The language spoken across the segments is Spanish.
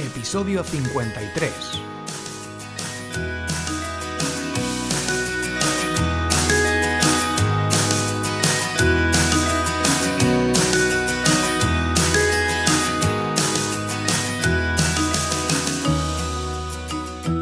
episodio 53.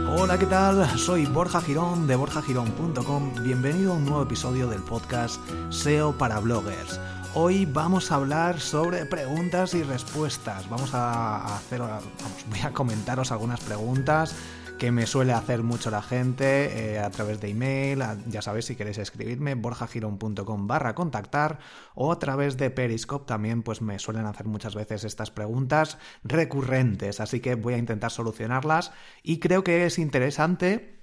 Hola, ¿qué tal? Soy Borja Girón de borjagirón.com. Bienvenido a un nuevo episodio del podcast SEO para bloggers. Hoy vamos a hablar sobre preguntas y respuestas. Vamos a hacer, vamos, voy a comentaros algunas preguntas que me suele hacer mucho la gente eh, a través de email, ya sabéis si queréis escribirme, borjagirón.com barra contactar o a través de Periscope también pues me suelen hacer muchas veces estas preguntas recurrentes, así que voy a intentar solucionarlas y creo que es interesante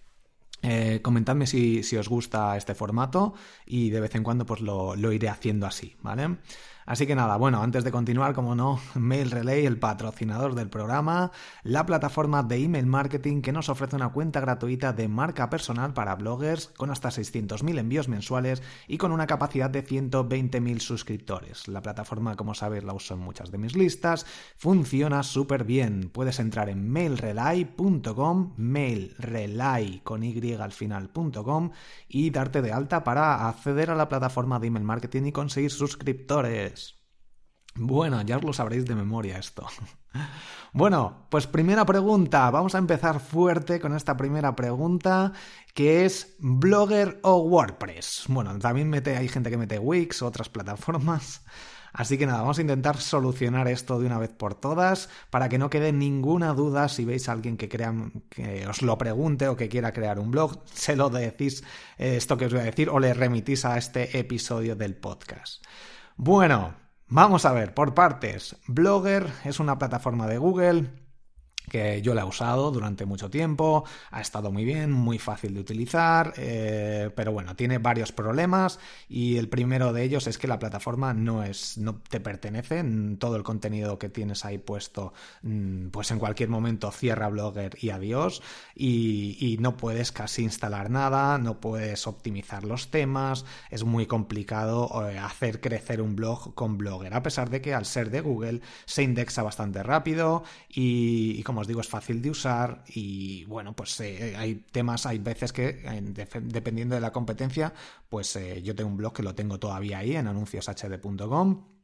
eh, comentadme si, os gusta este formato y de vez en cuando pues lo, lo iré haciendo así, ¿vale? Así que nada, bueno, antes de continuar, como no, Mail Relay, el patrocinador del programa, la plataforma de email marketing que nos ofrece una cuenta gratuita de marca personal para bloggers con hasta 600.000 envíos mensuales y con una capacidad de 120.000 suscriptores. La plataforma, como sabéis, la uso en muchas de mis listas, funciona súper bien. Puedes entrar en mailrelay.com, mailrelay con y al final.com y darte de alta para acceder a la plataforma de email marketing y conseguir suscriptores. Bueno, ya os lo sabréis de memoria esto. Bueno, pues primera pregunta. Vamos a empezar fuerte con esta primera pregunta, que es Blogger o WordPress. Bueno, también mete, hay gente que mete Wix, otras plataformas. Así que nada, vamos a intentar solucionar esto de una vez por todas para que no quede ninguna duda si veis a alguien que, crea, que os lo pregunte o que quiera crear un blog, se lo decís eh, esto que os voy a decir o le remitís a este episodio del podcast. Bueno, vamos a ver, por partes. Blogger es una plataforma de Google que yo la he usado durante mucho tiempo, ha estado muy bien, muy fácil de utilizar, eh, pero bueno, tiene varios problemas y el primero de ellos es que la plataforma no es, no te pertenece, todo el contenido que tienes ahí puesto, pues en cualquier momento cierra Blogger y adiós y, y no puedes casi instalar nada, no puedes optimizar los temas, es muy complicado eh, hacer crecer un blog con Blogger, a pesar de que al ser de Google se indexa bastante rápido y, y como os digo, es fácil de usar y bueno, pues eh, hay temas, hay veces que dependiendo de la competencia, pues eh, yo tengo un blog que lo tengo todavía ahí en anuncioshd.com.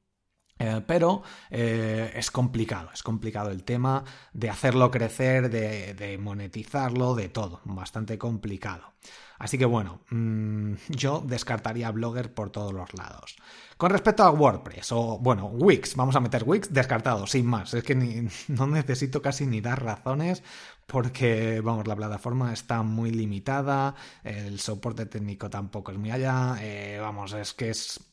Eh, pero es complicado, es complicado el tema de hacerlo crecer, de monetizarlo, de todo, bastante complicado. Así que bueno, mm, yo descartaría Blogger por todos los lados. Con respecto a WordPress, o bueno, Wix, vamos a meter Wix descartado, sin más. Es que no necesito casi ni dar razones porque, vamos, la plataforma está muy limitada, el soporte técnico tampoco es muy allá, eh, vamos, es que es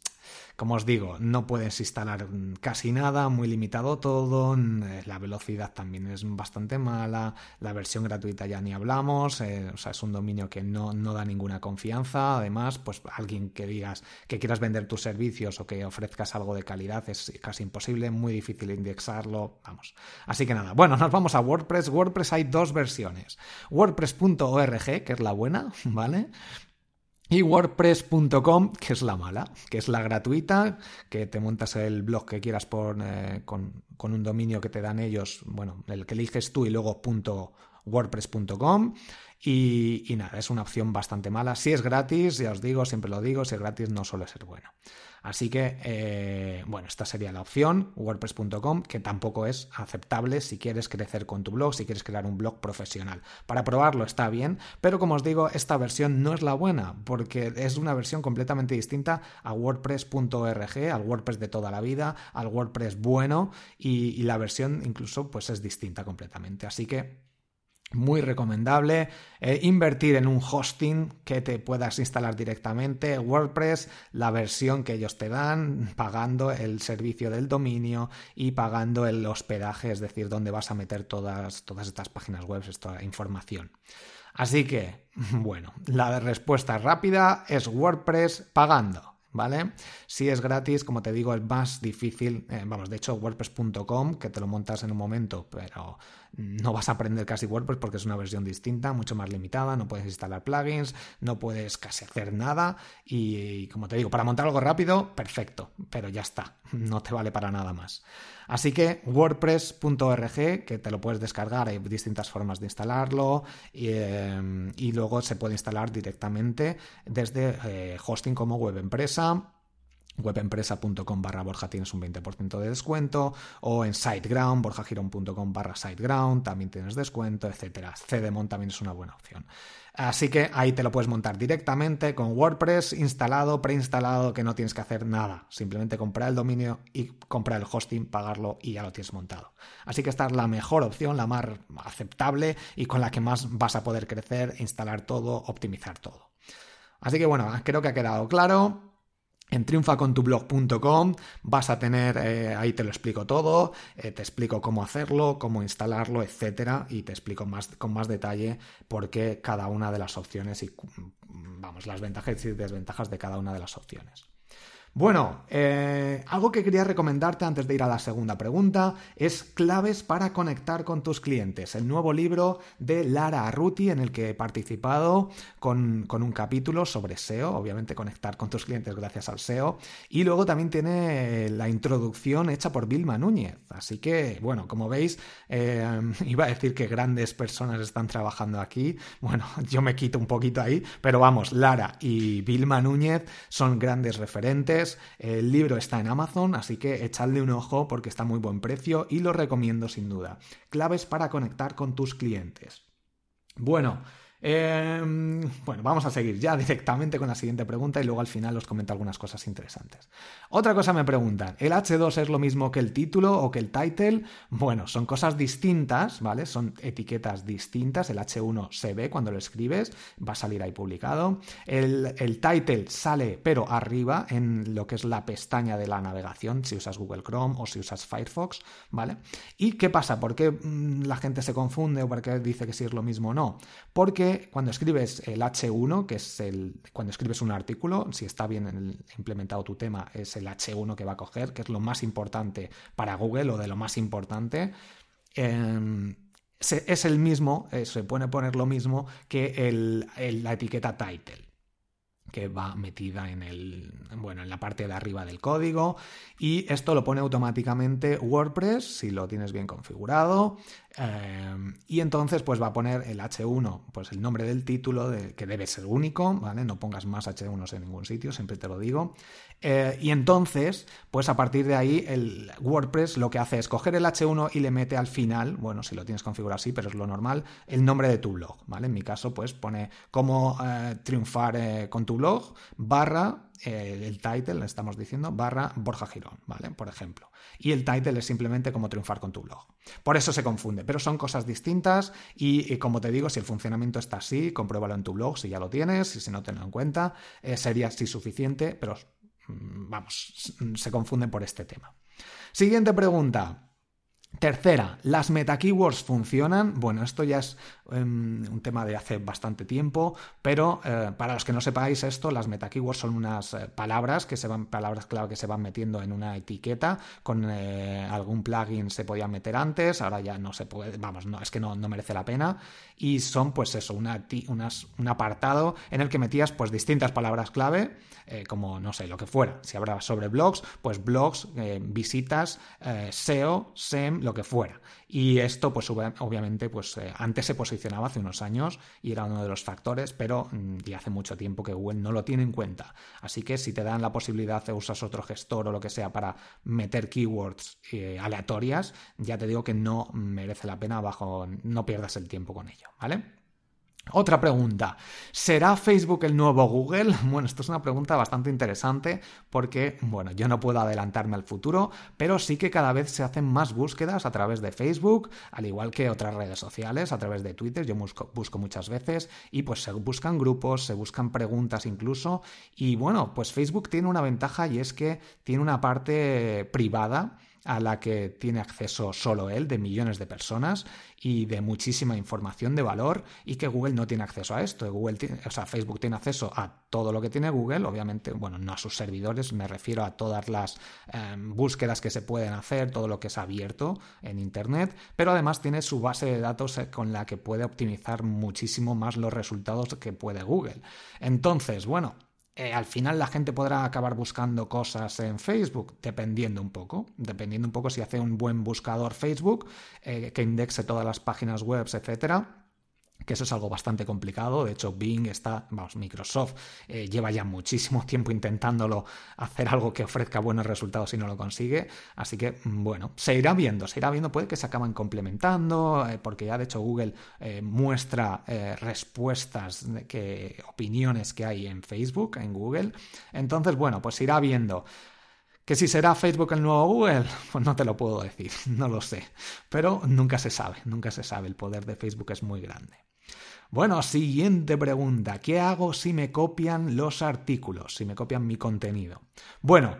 como os digo, no puedes instalar casi nada, muy limitado todo, eh, la velocidad también es bastante mala, la versión gratuita ya ni hablamos, eh, o sea, es un dominio que no, no da ninguna confianza, además, pues alguien que digas que quieras vender tus servicios o que ofrezcas algo de calidad es casi imposible, muy difícil indexarlo, vamos. Así que nada, bueno, nos vamos a WordPress. WordPress hay dos versiones. WordPress.org, que es la buena, ¿vale? Y WordPress.com, que es la mala, que es la gratuita, que te montas el blog que quieras por, eh, con, con, un dominio que te dan ellos, bueno, el que eliges tú y luego .wordpress.com y, nada, es una opción bastante mala. Si es gratis, ya os digo, siempre lo digo, si es gratis no suele ser bueno. Así que, eh, bueno, esta sería la opción, wordpress.com, que tampoco es aceptable si quieres crecer con tu blog, si quieres crear un blog profesional. Para probarlo está bien, pero como os digo, esta versión no es la buena, porque es una versión completamente distinta a wordpress.org, al WordPress de toda la vida, al WordPress bueno, y, y la versión incluso pues es distinta completamente. Así que muy recomendable. Eh, invertir en un hosting que te puedas instalar directamente. WordPress, la versión que ellos te dan, pagando el servicio del dominio y pagando el hospedaje, es decir, donde vas a meter todas, todas estas páginas web, esta información. Así que, bueno, la respuesta rápida es WordPress pagando. ¿Vale? Si es gratis, como te digo, es más difícil, eh, vamos, de hecho WordPress.com, que te lo montas en un momento, pero no vas a aprender casi WordPress porque es una versión distinta, mucho más limitada, no puedes instalar plugins, no puedes casi hacer nada y, como te digo, para montar algo rápido, perfecto, pero ya está, no te vale para nada más. Así que wordpress.org, que te lo puedes descargar, hay distintas formas de instalarlo y, eh, luego se puede instalar directamente desde eh, hosting como web empresa webempresa.com barra Borja tienes un 20% de descuento o en SiteGround, borjagiron.com barra SiteGround también tienes descuento, etcétera. CDMON también es una buena opción. Así que ahí te lo puedes montar directamente con WordPress instalado, preinstalado, que no tienes que hacer nada. Simplemente comprar el dominio y comprar el hosting, pagarlo y ya lo tienes montado. Así que esta es la mejor opción, la más aceptable y con la que más vas a poder crecer, instalar todo, optimizar todo. Así que bueno, creo que ha quedado claro. En triunfacontublog.com vas a tener, eh, ahí te lo explico todo, eh, te explico cómo hacerlo, cómo instalarlo, etcétera, y te explico más, con más detalle por qué cada una de las opciones y, vamos, las ventajas y desventajas de cada una de las opciones. Bueno, eh, algo que quería recomendarte antes de ir a la segunda pregunta es Claves para conectar con tus clientes, el nuevo libro de Lara Arruti en el que he participado con, un capítulo sobre SEO, obviamente conectar con tus clientes gracias al SEO, y luego también tiene la introducción hecha por Vilma Núñez. Así que, bueno, como veis, eh, iba a decir que grandes personas están trabajando aquí, bueno, yo me quito un poquito ahí, pero vamos, Lara y Vilma Núñez son grandes referentes el libro está en Amazon, así que echadle un ojo porque está a muy buen precio y lo recomiendo sin duda. Claves para conectar con tus clientes. Bueno, Em, bueno, vamos a seguir ya directamente con la siguiente pregunta y luego al final os comento algunas cosas interesantes. Otra cosa me preguntan, ¿el H2 es lo mismo que el título o que el title? Bueno, son cosas distintas, ¿vale? Son etiquetas distintas. El H1 se ve cuando lo escribes, va a salir ahí publicado. El, el title sale, pero arriba en lo que es la pestaña de la navegación, si usas Google Chrome o si usas Firefox, ¿vale? ¿Y qué pasa? ¿Por qué mm, la gente se confunde o por qué dice que sí es lo mismo o no? Porque cuando escribes el H1, que es el cuando escribes un artículo, si está bien implementado tu tema, es el H1 que va a coger, que es lo más importante para Google o de lo más importante. Em, es el mismo, eh, se puede poner lo mismo que la etiqueta title que va metida en el bueno en la parte de arriba del código y esto lo pone automáticamente WordPress si lo tienes bien configurado Em, y entonces, pues va a poner el H1, pues el nombre del título, que debe ser único, ¿vale? No pongas más H1 en ningún sitio, siempre te lo digo. Eh, y entonces, pues a partir de ahí, el WordPress lo que hace es coger el H1 y le mete al final, bueno, si lo tienes configurado así, pero es lo normal, el nombre de tu blog, ¿vale? En mi caso, pues pone cómo eh, triunfar eh, con tu blog, barra el title, le estamos diciendo, barra Borja Girón, ¿vale? Por ejemplo. Y el title es simplemente cómo triunfar con tu blog. Por eso se confunde, pero son cosas distintas y, como te digo, si el funcionamiento está así, compruébalo en tu blog si ya lo tienes y si no tenlo en cuenta, eh, sería así suficiente, pero mm, vamos, se confunden por este tema. Siguiente pregunta. Tercera, ¿las meta keywords funcionan? Bueno, esto ya es un tema de hace bastante tiempo, pero eh, para los que no sepáis esto, las meta keywords son unas eh, palabras que se van, palabras clave que se van metiendo en una etiqueta. Con eh, algún plugin se podía meter antes, ahora ya no se puede, vamos, no, es que no, no merece la pena. Y son, pues eso, una, un apartado en el que metías pues distintas palabras clave, como no sé, lo que fuera. Si hablabas sobre blogs, pues blogs, visitas, SEO, SEM lo que fuera. Y esto, pues obviamente, pues antes se posicionaba hace unos años y era uno de los factores, pero mm, ya hace mucho tiempo que Google no lo tiene en cuenta. Así que si te dan la posibilidad de usar otro gestor o lo que sea para meter keywords eh, aleatorias, ya te digo que no merece la pena bajo, no pierdas el tiempo con ello, ¿vale? Otra pregunta, ¿será Facebook el nuevo Google? Bueno, esto es una pregunta bastante interesante porque, bueno, yo no puedo adelantarme al futuro, pero sí que cada vez se hacen más búsquedas a través de Facebook, al igual que otras redes sociales, a través de Twitter, yo busco, busco muchas veces y pues se buscan grupos, se buscan preguntas incluso. Y bueno, pues Facebook tiene una ventaja y es que tiene una parte privada a la que tiene acceso solo él, de millones de personas y de muchísima información de valor y que Google no tiene acceso a esto. Google o sea, Facebook tiene acceso a todo lo que tiene Google, obviamente, bueno, no a sus servidores, me refiero a todas las em, búsquedas que se pueden hacer, todo lo que es abierto en Internet, pero además tiene su base de datos eh, con la que puede optimizar muchísimo más los resultados que puede Google. Entonces, bueno, eh, al final la gente podrá acabar buscando cosas en Facebook, dependiendo un poco, dependiendo un poco si hace un buen buscador Facebook eh, que indexe todas las páginas web, etcétera que eso es algo bastante complicado. De hecho, Bing está, vamos, Microsoft eh, lleva ya muchísimo tiempo intentándolo hacer algo que ofrezca buenos resultados y no lo consigue. Así que, bueno, se irá viendo, se irá viendo, puede que se acaban complementando, eh, porque ya de hecho Google eh, muestra respuestas, opiniones que hay en Facebook, en Google. Entonces, bueno, pues se irá viendo. ¿Que si será Facebook el nuevo Google? Pues no te lo puedo decir, no lo sé. Pero nunca se sabe, nunca se sabe. El poder de Facebook es muy grande. Bueno, siguiente pregunta. ¿Qué hago si me copian los artículos, si me copian mi contenido? Bueno,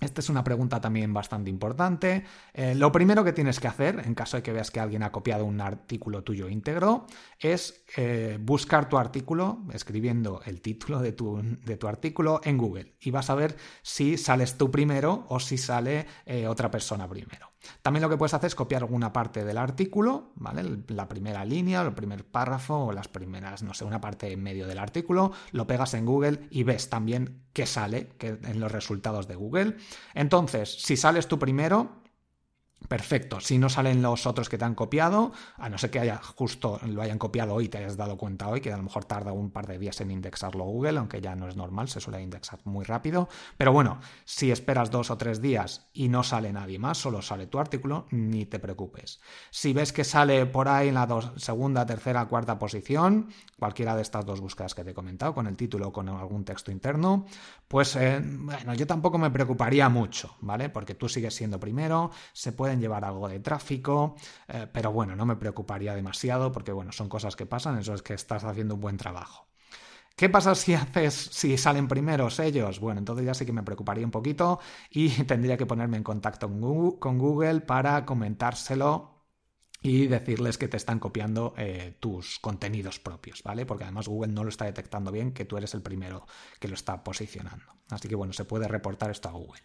esta es una pregunta también bastante importante. Eh, lo primero que tienes que hacer, en caso de que veas que alguien ha copiado un artículo tuyo íntegro, es eh, buscar tu artículo escribiendo el título de tu, artículo en Google y vas a ver si sales tú primero o si sale eh, otra persona primero. También lo que puedes hacer es copiar alguna parte del artículo, ¿vale? La primera línea, el primer párrafo o las primeras, no sé, una parte en medio del artículo, lo pegas en Google y ves también qué sale en los resultados de Google. Entonces, si sales tú primero, Perfecto, si no salen los otros que te han copiado, a no ser que haya justo lo hayan copiado hoy te hayas dado cuenta hoy, que a lo mejor tarda un par de días en indexarlo Google, aunque ya no es normal, se suele indexar muy rápido. Pero bueno, si esperas dos o tres días y no sale nadie más, solo sale tu artículo, ni te preocupes. Si ves que sale por ahí en la segunda, tercera, cuarta posición, cualquiera de estas dos búsquedas que te he comentado, con el título o con algún texto interno, pues eh, bueno, yo tampoco me preocuparía mucho, ¿vale? Porque tú sigues siendo primero, se puede llevar algo de tráfico, eh, pero bueno, no me preocuparía demasiado porque bueno, son cosas que pasan, eso es que estás haciendo un buen trabajo. ¿Qué pasa si haces, si salen primeros ellos? Bueno, entonces ya sí que me preocuparía un poquito y tendría que ponerme en contacto con Google para comentárselo y decirles que te están copiando eh, tus contenidos propios, ¿vale? Porque además Google no lo está detectando bien que tú eres el primero que lo está posicionando. Así que bueno, se puede reportar esto a Google.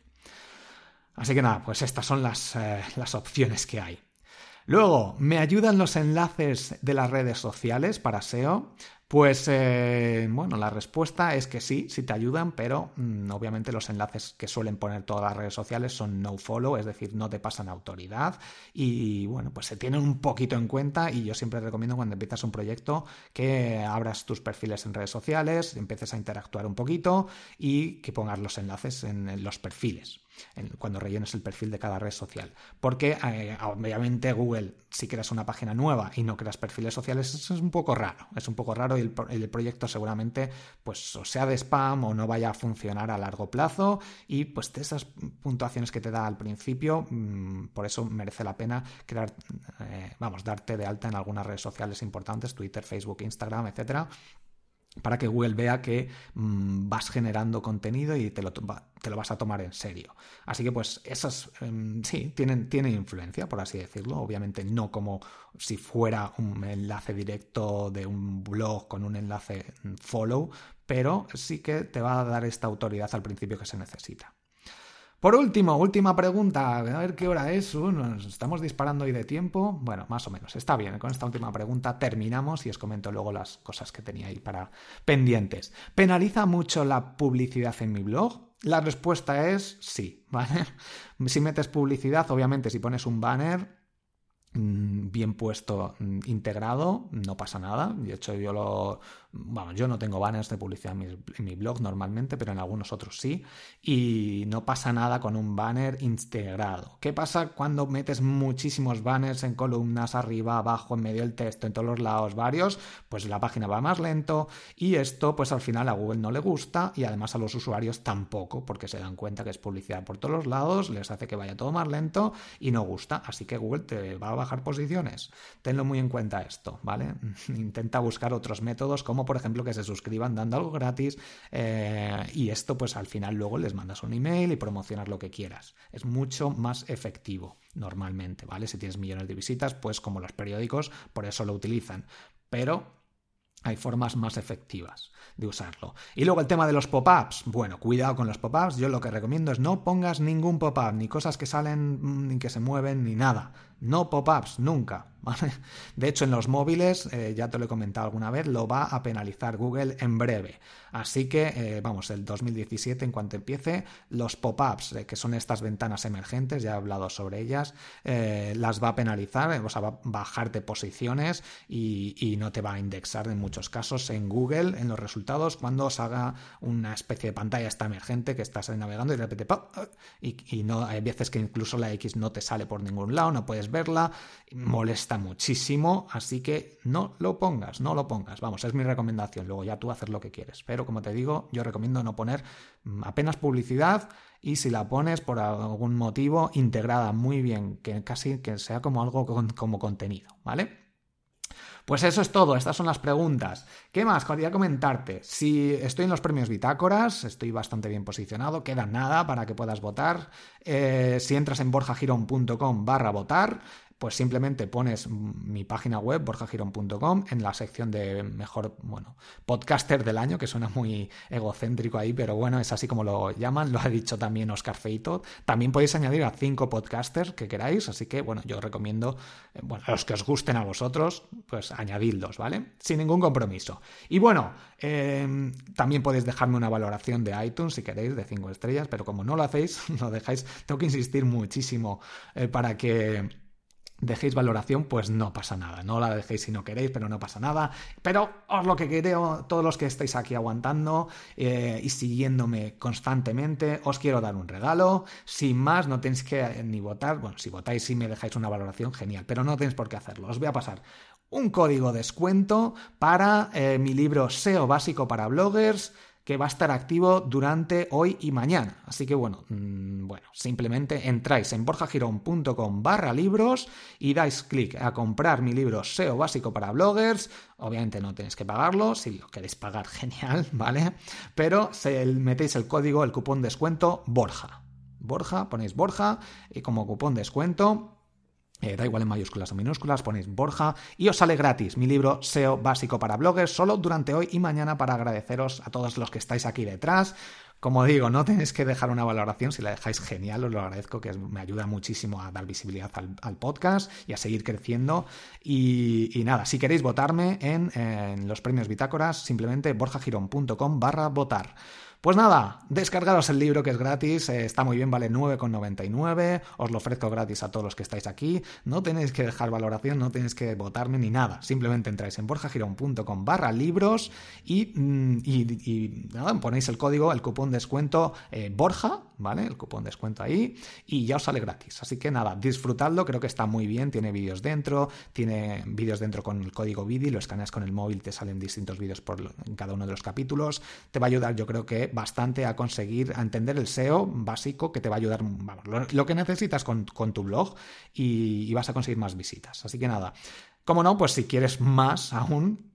Así que nada, pues estas son las, eh, las opciones que hay. Luego, ¿me ayudan los enlaces de las redes sociales para SEO? Pues eh, bueno, la respuesta es que sí, sí te ayudan, pero mm, obviamente los enlaces que suelen poner todas las redes sociales son no follow, es decir, no te pasan autoridad y bueno, pues se tienen un poquito en cuenta y yo siempre recomiendo cuando empiezas un proyecto que abras tus perfiles en redes sociales, empieces a interactuar un poquito y que pongas los enlaces en los perfiles cuando rellenes el perfil de cada red social. Porque eh, obviamente Google, si creas una página nueva y no creas perfiles sociales, es un poco raro. Es un poco raro y el, proyecto seguramente pues o sea de spam o no vaya a funcionar a largo plazo y pues de esas puntuaciones que te da al principio, mm, por eso merece la pena crear, eh, vamos, darte de alta en algunas redes sociales importantes, Twitter, Facebook, Instagram, etcétera para que Google vea que mm, vas generando contenido y te lo, te lo, vas a tomar en serio. Así que pues esas em, sí, tienen, tienen influencia, por así decirlo. Obviamente no como si fuera un enlace directo de un blog con un enlace follow, pero sí que te va a dar esta autoridad al principio que se necesita. Por último, última pregunta. A ver qué hora es. Uh, nos estamos disparando hoy de tiempo. Bueno, más o menos. Está bien. Con esta última pregunta terminamos y os comento luego las cosas que tenía ahí para pendientes. ¿Penaliza mucho la publicidad en mi blog? La respuesta es sí, ¿vale? Si metes publicidad, obviamente si pones un banner, mm, bien puesto, mm, integrado, no pasa nada. De hecho, yo lo, bueno, yo no tengo banners de publicidad en mi, blog normalmente, pero en algunos otros sí. Y no pasa nada con un banner integrado. ¿Qué pasa cuando metes muchísimos banners en columnas, arriba, abajo, en medio del texto, en todos los lados, varios? Pues la página va más lento y esto pues al final a Google no le gusta y además a los usuarios tampoco, porque se dan cuenta que es publicidad por todos los lados, les hace que vaya todo más lento y no gusta. Así que Google te va a bajar posiciones. Tenlo muy en cuenta esto, ¿vale? Intenta buscar otros métodos, como por ejemplo que se suscriban dando algo gratis eh, y esto pues al final luego les mandas un email y promocionas lo que quieras. Es mucho más efectivo normalmente, ¿vale? Si tienes millones de visitas, pues como los periódicos, por eso lo utilizan. Pero hay formas más efectivas de usarlo. Y luego el tema de los pop-ups. Bueno, cuidado con los pop-ups. Yo lo que recomiendo es no pongas ningún pop-up, ni cosas que salen, ni que se mueven, ni nada. No pop-ups, nunca. De hecho, en los móviles, eh, ya te lo he comentado alguna vez, lo va a penalizar Google en breve. Así que, eh, vamos, el 2017, en cuanto empiece, los pop-ups, eh, que son estas ventanas emergentes, ya he hablado sobre ellas, las va a penalizar, o sea, va a bajarte posiciones y, no te va a indexar en muchos casos en Google, en los resultados, cuando os haga una especie de pantalla esta emergente que estás navegando y de repente, ¡pop! Y, y no, hay veces que incluso la X no te sale por ningún lado, no puedes verla, molesta muchísimo, así que no lo pongas, no lo pongas. Vamos, es mi recomendación. Luego ya tú haces lo que quieres. Pero como te digo, yo recomiendo no poner mm, apenas publicidad y si la pones por algún motivo integrada muy bien, que casi que sea como algo como contenido, ¿vale? Pues eso es todo, estas son las preguntas. ¿Qué más? Quería comentarte. Si estoy en los premios Bitácoras, estoy bastante bien posicionado, queda nada para que puedas votar. Eh, si entras en borjagirón.com barra votar, pues simplemente pones mi página web, borjagirón.com, en la sección de mejor, bueno, podcaster del año, que suena muy egocéntrico ahí, pero bueno, es así como lo llaman, lo ha dicho también Oscar Feito. También podéis añadir a cinco podcasters que queráis, así que bueno, yo recomiendo, eh, bueno, a los que os gusten a vosotros, pues añadidlos, ¿vale? Sin ningún compromiso. Y bueno, em, también podéis dejarme una valoración de iTunes si queréis, de cinco estrellas, pero como no lo hacéis, lo dejáis, tengo que insistir muchísimo eh, para que dejéis valoración, pues no pasa nada. No la dejéis si no queréis, pero no pasa nada. Pero os lo que quiero, todos los que estáis aquí aguantando eh, y siguiéndome constantemente, os quiero dar un regalo. Sin más, no tenéis que eh, ni votar. Bueno, si votáis y me dejáis una valoración, genial, pero no tenéis por qué hacerlo. Os voy a pasar un código descuento para eh, mi libro SEO básico para bloggers que va a estar activo durante hoy y mañana. Así que bueno, mm, bueno, simplemente entráis en borjagirón.com barra libros y dais clic a comprar mi libro SEO básico para bloggers. Obviamente no tenéis que pagarlo, si lo queréis pagar, genial, ¿vale? Pero se metéis el código, el cupón descuento Borja. Borja, ponéis Borja y como cupón descuento eh, da igual en mayúsculas o minúsculas, ponéis Borja y os sale gratis mi libro SEO básico para bloggers solo durante hoy y mañana para agradeceros a todos los que estáis aquí detrás. Como digo, no tenéis que dejar una valoración, si la dejáis genial, os lo agradezco, que me ayuda muchísimo a dar visibilidad al, podcast y a seguir creciendo. Y, nada, si queréis votarme en, en los premios Bitácoras, simplemente borjagirón.com barra votar. Pues nada, descargaros el libro que es gratis, eh, está muy bien, vale 9,99, os lo ofrezco gratis a todos los que estáis aquí, no tenéis que dejar valoración, no tenéis que votarme ni nada, simplemente entráis en borjagirón.com barra libros mm, y, nada, ponéis el código, el cupón descuento eh, Borja, ¿vale? El cupón descuento ahí y ya os sale gratis. Así que nada, disfrutadlo, creo que está muy bien, tiene vídeos dentro, tiene vídeos dentro con el código BIDI, lo escaneas con el móvil, te salen distintos vídeos por en cada uno de los capítulos, te va a ayudar yo creo que bastante a conseguir, a entender el SEO básico que te va a ayudar, lo, que necesitas con, tu blog y, vas a conseguir más visitas. Así que nada, como no, pues si quieres más aún,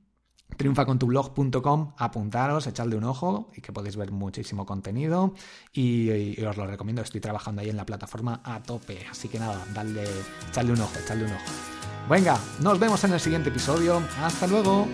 triunfacontublog.com, apuntaros, echadle un ojo y que podéis ver muchísimo contenido y, os lo recomiendo, estoy trabajando ahí en la plataforma a tope, así que nada, dale, echadle un ojo, echadle un ojo. Venga, nos vemos en el siguiente episodio, hasta luego.